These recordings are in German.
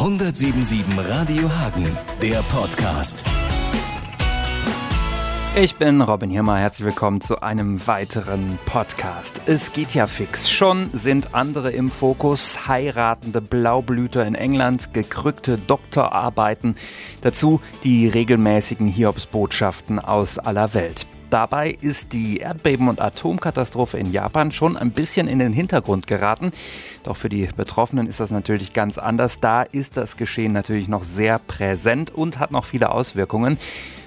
177 Radio Hagen, der Podcast. Ich bin Robin Hirmer, herzlich willkommen zu einem weiteren Podcast. Es geht ja fix. Schon sind andere im Fokus, heiratende Blaublüter in England, gekrückte Doktorarbeiten, dazu die regelmäßigen Hiobsbotschaften aus aller Welt. Dabei ist die Erdbeben- und Atomkatastrophe in Japan schon ein bisschen in den Hintergrund geraten. Doch für die Betroffenen ist das natürlich ganz anders. Da ist das Geschehen natürlich noch sehr präsent und hat noch viele Auswirkungen.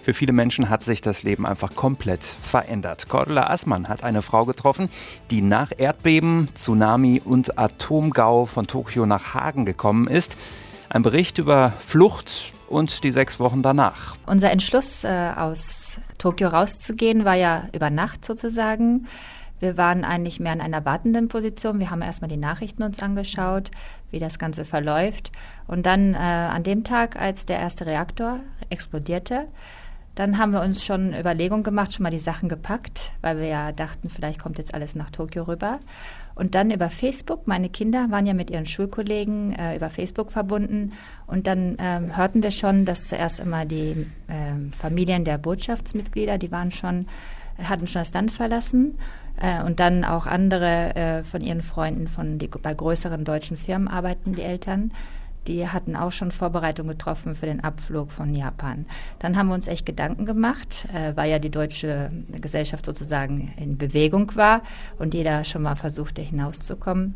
Für viele Menschen hat sich das Leben einfach komplett verändert. Cordula Assmann hat eine Frau getroffen, die nach Erdbeben, Tsunami und Atomgau von Tokio nach Hagen gekommen ist. Ein Bericht über Flucht und die sechs Wochen danach. Unser Entschluss äh, aus Tokio rauszugehen war ja über Nacht sozusagen. Wir waren eigentlich mehr in einer wartenden Position. Wir haben erstmal die Nachrichten uns angeschaut, wie das Ganze verläuft. Und dann äh, an dem Tag, als der erste Reaktor explodierte, dann haben wir uns schon Überlegungen gemacht, schon mal die Sachen gepackt, weil wir ja dachten, vielleicht kommt jetzt alles nach Tokio rüber. Und dann über Facebook, meine Kinder waren ja mit ihren Schulkollegen äh, über Facebook verbunden. Und dann ähm, hörten wir schon, dass zuerst immer die äh, Familien der Botschaftsmitglieder, die waren schon, hatten schon das Land verlassen. Äh, und dann auch andere äh, von ihren Freunden, von die bei größeren deutschen Firmen arbeiten, die Eltern die hatten auch schon Vorbereitungen getroffen für den Abflug von Japan. Dann haben wir uns echt Gedanken gemacht, äh, weil ja die deutsche Gesellschaft sozusagen in Bewegung war und jeder schon mal versuchte hinauszukommen.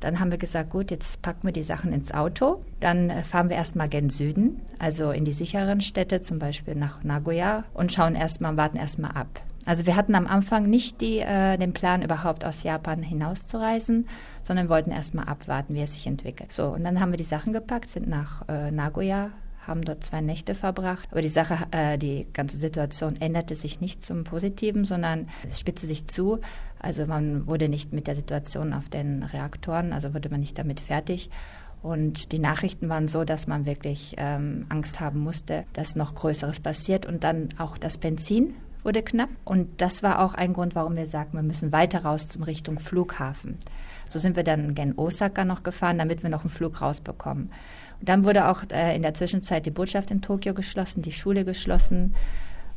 Dann haben wir gesagt, gut, jetzt packen wir die Sachen ins Auto. Dann äh, fahren wir erstmal gen Süden, also in die sicheren Städte, zum Beispiel nach Nagoya und schauen erstmal, warten erstmal ab. Also wir hatten am Anfang nicht die, äh, den Plan, überhaupt aus Japan hinauszureisen, sondern wollten erstmal abwarten, wie es sich entwickelt. So, und dann haben wir die Sachen gepackt, sind nach äh, Nagoya, haben dort zwei Nächte verbracht. Aber die Sache, äh, die ganze Situation änderte sich nicht zum Positiven, sondern es spitzte sich zu. Also man wurde nicht mit der Situation auf den Reaktoren, also wurde man nicht damit fertig. Und die Nachrichten waren so, dass man wirklich ähm, Angst haben musste, dass noch Größeres passiert. Und dann auch das Benzin wurde knapp. Und das war auch ein Grund, warum wir sagten, wir müssen weiter raus zum Richtung Flughafen. So sind wir dann gen Osaka noch gefahren, damit wir noch einen Flug rausbekommen. Und dann wurde auch äh, in der Zwischenzeit die Botschaft in Tokio geschlossen, die Schule geschlossen.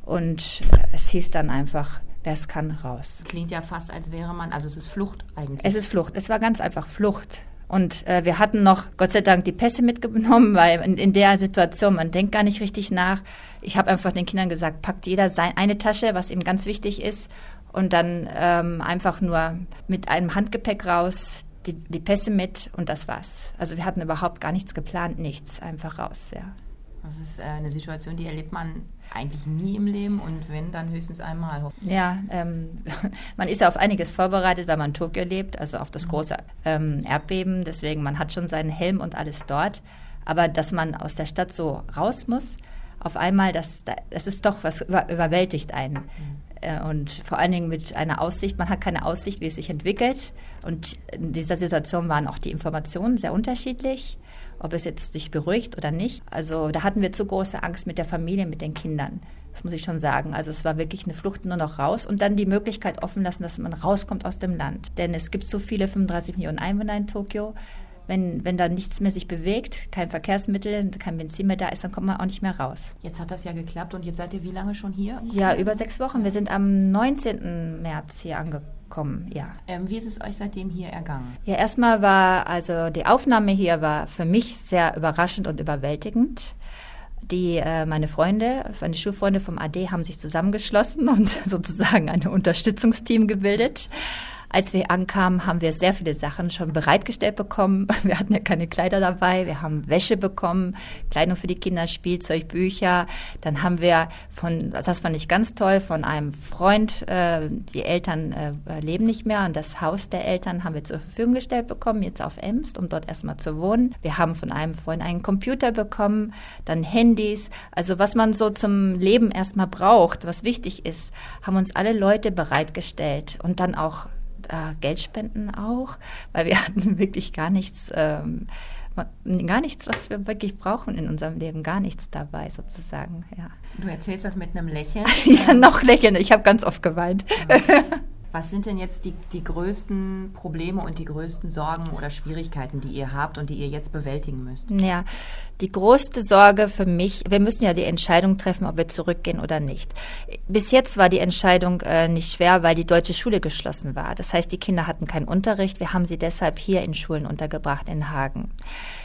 Und äh, es hieß dann einfach, wer es kann, raus. Klingt ja fast, als wäre man, also es ist Flucht eigentlich. Es ist Flucht. Es war ganz einfach Flucht. Und äh, wir hatten noch, Gott sei Dank, die Pässe mitgenommen, weil in, in der Situation, man denkt gar nicht richtig nach. Ich habe einfach den Kindern gesagt, packt jeder sein, eine Tasche, was ihm ganz wichtig ist, und dann ähm, einfach nur mit einem Handgepäck raus, die, die Pässe mit und das war's. Also wir hatten überhaupt gar nichts geplant, nichts, einfach raus, ja. Das ist äh, eine Situation, die erlebt man eigentlich nie im Leben und wenn, dann höchstens einmal. Ja, ähm, man ist ja auf einiges vorbereitet, weil man Tokio lebt, also auf das mhm. große ähm, Erdbeben. Deswegen, man hat schon seinen Helm und alles dort. Aber dass man aus der Stadt so raus muss, auf einmal, das, das ist doch, was über, überwältigt einen. Mhm. Äh, und vor allen Dingen mit einer Aussicht, man hat keine Aussicht, wie es sich entwickelt. Und in dieser Situation waren auch die Informationen sehr unterschiedlich ob es jetzt sich beruhigt oder nicht. Also da hatten wir zu große Angst mit der Familie, mit den Kindern. Das muss ich schon sagen. Also es war wirklich eine Flucht nur noch raus und dann die Möglichkeit offen lassen, dass man rauskommt aus dem Land. Denn es gibt so viele 35 Millionen Einwohner in Tokio. Wenn, wenn da nichts mehr sich bewegt, kein Verkehrsmittel, kein Benzin mehr da ist, dann kommt man auch nicht mehr raus. Jetzt hat das ja geklappt und jetzt seid ihr wie lange schon hier? Ja, über sechs Wochen. Wir sind am 19. März hier angekommen kommen, ja. Ähm, wie ist es euch seitdem hier ergangen? Ja, erstmal war, also die Aufnahme hier war für mich sehr überraschend und überwältigend. Die, äh, meine Freunde, meine Schulfreunde vom AD haben sich zusammengeschlossen und sozusagen ein Unterstützungsteam gebildet. Als wir ankamen, haben wir sehr viele Sachen schon bereitgestellt bekommen. Wir hatten ja keine Kleider dabei. Wir haben Wäsche bekommen, Kleidung für die Kinder, Spielzeug, Bücher. Dann haben wir von, das fand ich ganz toll, von einem Freund, äh, die Eltern äh, leben nicht mehr und das Haus der Eltern haben wir zur Verfügung gestellt bekommen, jetzt auf Emst, um dort erstmal zu wohnen. Wir haben von einem Freund einen Computer bekommen, dann Handys. Also was man so zum Leben erstmal braucht, was wichtig ist, haben uns alle Leute bereitgestellt und dann auch äh, Geldspenden auch, weil wir hatten wirklich gar nichts, ähm, gar nichts, was wir wirklich brauchen in unserem Leben, gar nichts dabei sozusagen, ja. Du erzählst das mit einem Lächeln? ja, noch lächeln. Ich habe ganz oft geweint. Was sind denn jetzt die, die größten Probleme und die größten Sorgen oder Schwierigkeiten, die ihr habt und die ihr jetzt bewältigen müsst? Ja, die größte Sorge für mich, wir müssen ja die Entscheidung treffen, ob wir zurückgehen oder nicht. Bis jetzt war die Entscheidung äh, nicht schwer, weil die deutsche Schule geschlossen war. Das heißt, die Kinder hatten keinen Unterricht. Wir haben sie deshalb hier in Schulen untergebracht in Hagen.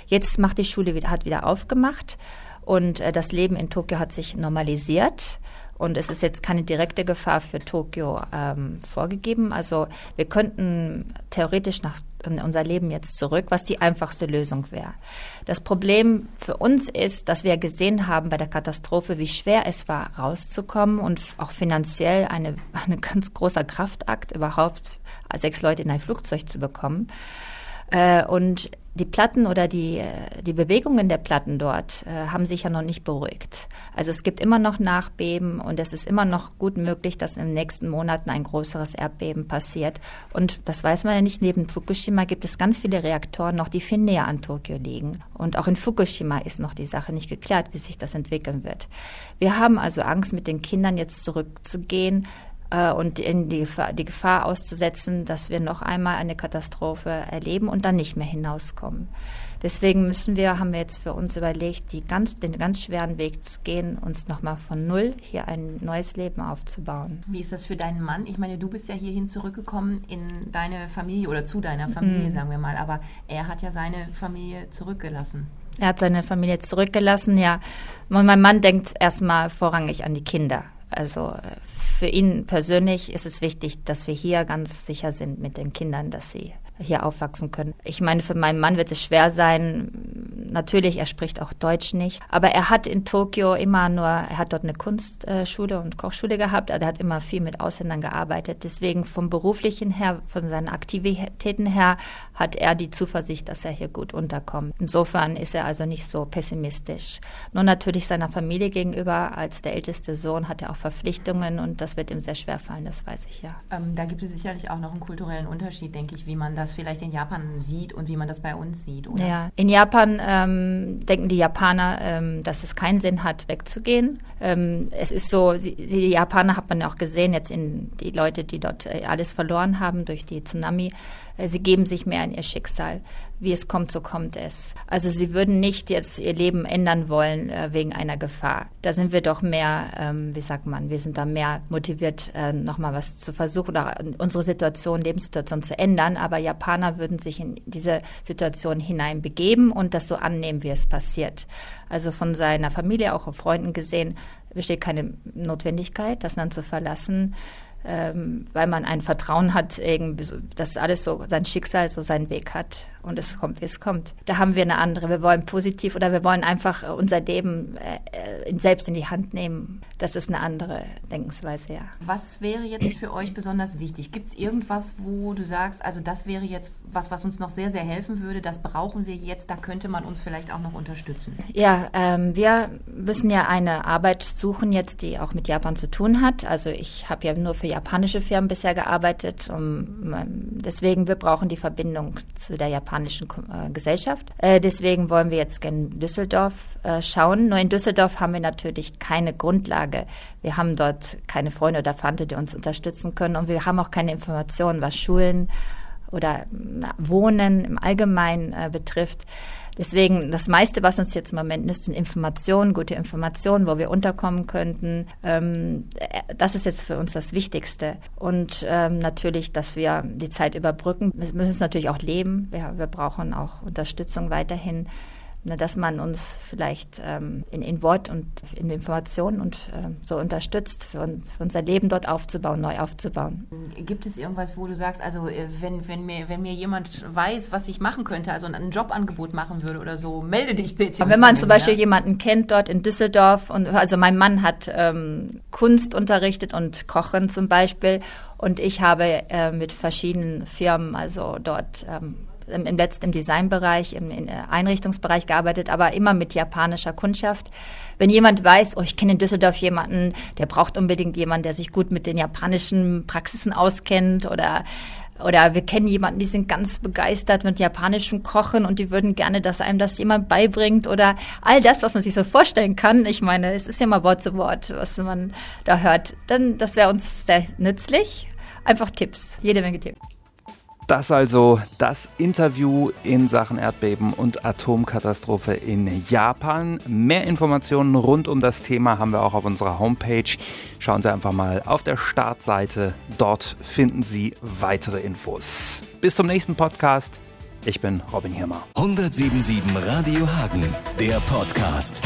Jetzt macht die Schule wieder, hat wieder aufgemacht und äh, das Leben in Tokio hat sich normalisiert. Und es ist jetzt keine direkte Gefahr für Tokio ähm, vorgegeben. Also wir könnten theoretisch nach in unser Leben jetzt zurück, was die einfachste Lösung wäre. Das Problem für uns ist, dass wir gesehen haben bei der Katastrophe, wie schwer es war, rauszukommen und auch finanziell eine, eine ganz großer Kraftakt, überhaupt sechs Leute in ein Flugzeug zu bekommen. Äh, und die Platten oder die, äh, die Bewegungen der Platten dort äh, haben sich ja noch nicht beruhigt. Also es gibt immer noch Nachbeben und es ist immer noch gut möglich, dass in den nächsten Monaten ein größeres Erdbeben passiert. Und das weiß man ja nicht. Neben Fukushima gibt es ganz viele Reaktoren noch, die viel näher an Tokio liegen. Und auch in Fukushima ist noch die Sache nicht geklärt, wie sich das entwickeln wird. Wir haben also Angst, mit den Kindern jetzt zurückzugehen äh, und in die Gefahr, die Gefahr auszusetzen, dass wir noch einmal eine Katastrophe erleben und dann nicht mehr hinauskommen. Deswegen müssen wir, haben wir jetzt für uns überlegt, die ganz, den ganz schweren Weg zu gehen, uns nochmal von Null hier ein neues Leben aufzubauen. Wie ist das für deinen Mann? Ich meine, du bist ja hierhin zurückgekommen in deine Familie oder zu deiner Familie, mhm. sagen wir mal, aber er hat ja seine Familie zurückgelassen. Er hat seine Familie zurückgelassen, ja. Und mein Mann denkt erstmal vorrangig an die Kinder. Also äh, für ihn persönlich ist es wichtig, dass wir hier ganz sicher sind mit den Kindern, dass sie hier aufwachsen können. Ich meine, für meinen Mann wird es schwer sein. Natürlich, er spricht auch Deutsch nicht. Aber er hat in Tokio immer nur, er hat dort eine Kunstschule und Kochschule gehabt. Er hat immer viel mit Ausländern gearbeitet. Deswegen vom beruflichen her, von seinen Aktivitäten her, hat er die Zuversicht, dass er hier gut unterkommt. Insofern ist er also nicht so pessimistisch. Nur natürlich seiner Familie gegenüber, als der älteste Sohn, hat er auch Verpflichtungen und das wird ihm sehr schwer fallen, das weiß ich ja. Ähm, da gibt es sicherlich auch noch einen kulturellen Unterschied, denke ich, wie man das das vielleicht in Japan sieht und wie man das bei uns sieht, oder? Ja, in Japan ähm, denken die Japaner, ähm, dass es keinen Sinn hat, wegzugehen. Ähm, es ist so, sie, die Japaner hat man ja auch gesehen, jetzt in die Leute, die dort äh, alles verloren haben durch die Tsunami, sie geben sich mehr in ihr Schicksal. Wie es kommt, so kommt es. Also sie würden nicht jetzt ihr Leben ändern wollen äh, wegen einer Gefahr. Da sind wir doch mehr, ähm, wie sagt man, wir sind da mehr motiviert, äh, nochmal was zu versuchen oder unsere Situation, Lebenssituation zu ändern. Aber Japaner würden sich in diese Situation hineinbegeben und das so annehmen, wie es passiert. Also von seiner Familie, auch auf Freunden gesehen, besteht keine Notwendigkeit, das Land zu verlassen ähm, weil man ein Vertrauen hat, dass alles so sein Schicksal so seinen Weg hat und es kommt, wie es kommt. Da haben wir eine andere. Wir wollen positiv oder wir wollen einfach unser Leben äh, äh, selbst in die Hand nehmen. Das ist eine andere Denkensweise, ja. Was wäre jetzt für euch besonders wichtig? Gibt es irgendwas, wo du sagst, also das wäre jetzt was, was uns noch sehr, sehr helfen würde, das brauchen wir jetzt, da könnte man uns vielleicht auch noch unterstützen? Ja, ähm, wir müssen ja eine Arbeit suchen jetzt, die auch mit Japan zu tun hat. Also ich habe ja nur für japanische Firmen bisher gearbeitet. Um, deswegen, wir brauchen die Verbindung zu der japanischen äh, Gesellschaft. Äh, deswegen wollen wir jetzt in Düsseldorf äh, schauen. Nur in Düsseldorf haben wir natürlich keine Grundlage. Wir haben dort keine Freunde oder Verwandte, die uns unterstützen können. Und wir haben auch keine Informationen, was Schulen oder Wohnen im Allgemeinen äh, betrifft. Deswegen, das meiste, was uns jetzt im Moment nützt, sind Informationen, gute Informationen, wo wir unterkommen könnten. Ähm, das ist jetzt für uns das Wichtigste. Und ähm, natürlich, dass wir die Zeit überbrücken. Wir müssen natürlich auch leben. Wir, wir brauchen auch Unterstützung weiterhin ne, dass man uns vielleicht ähm, in, in, Wort und in Informationen und äh, so unterstützt, für, für, unser Leben dort aufzubauen, neu aufzubauen. Gibt es irgendwas, wo du sagst, also äh, wenn, wenn, mir, wenn mir jemand weiß, was ich machen könnte, also ein Jobangebot machen würde oder so, melde dich bitte. Wenn man zum Beispiel ja? jemanden kennt dort in Düsseldorf, und also mein Mann hat ähm, Kunst unterrichtet und Kochen zum Beispiel und ich habe äh, mit verschiedenen Firmen, also dort ähm, im, im letzten im Designbereich, im, im Einrichtungsbereich gearbeitet, aber immer mit japanischer Kundschaft. Wenn jemand weiß, oh, ich kenne in Düsseldorf jemanden, der braucht unbedingt jemanden, der sich gut mit den japanischen Praxisen auskennt oder oder wir kennen jemanden, die sind ganz begeistert mit japanischem Kochen und die würden gerne, dass einem das jemand beibringt oder all das, was man sich so vorstellen kann. Ich meine, es ist ja mal Wort zu Wort, was man da hört. Dann, das wäre uns sehr nützlich einfach Tipps, jede Menge Tipps. Das also das Interview in Sachen Erdbeben und Atomkatastrophe in Japan. Mehr Informationen rund um das Thema haben wir auch auf unserer Homepage. Schauen Sie einfach mal auf der Startseite. Dort finden Sie weitere Infos. Bis zum nächsten Podcast. Ich bin Robin Hirmer. 1077 Radio Hagen, der Podcast.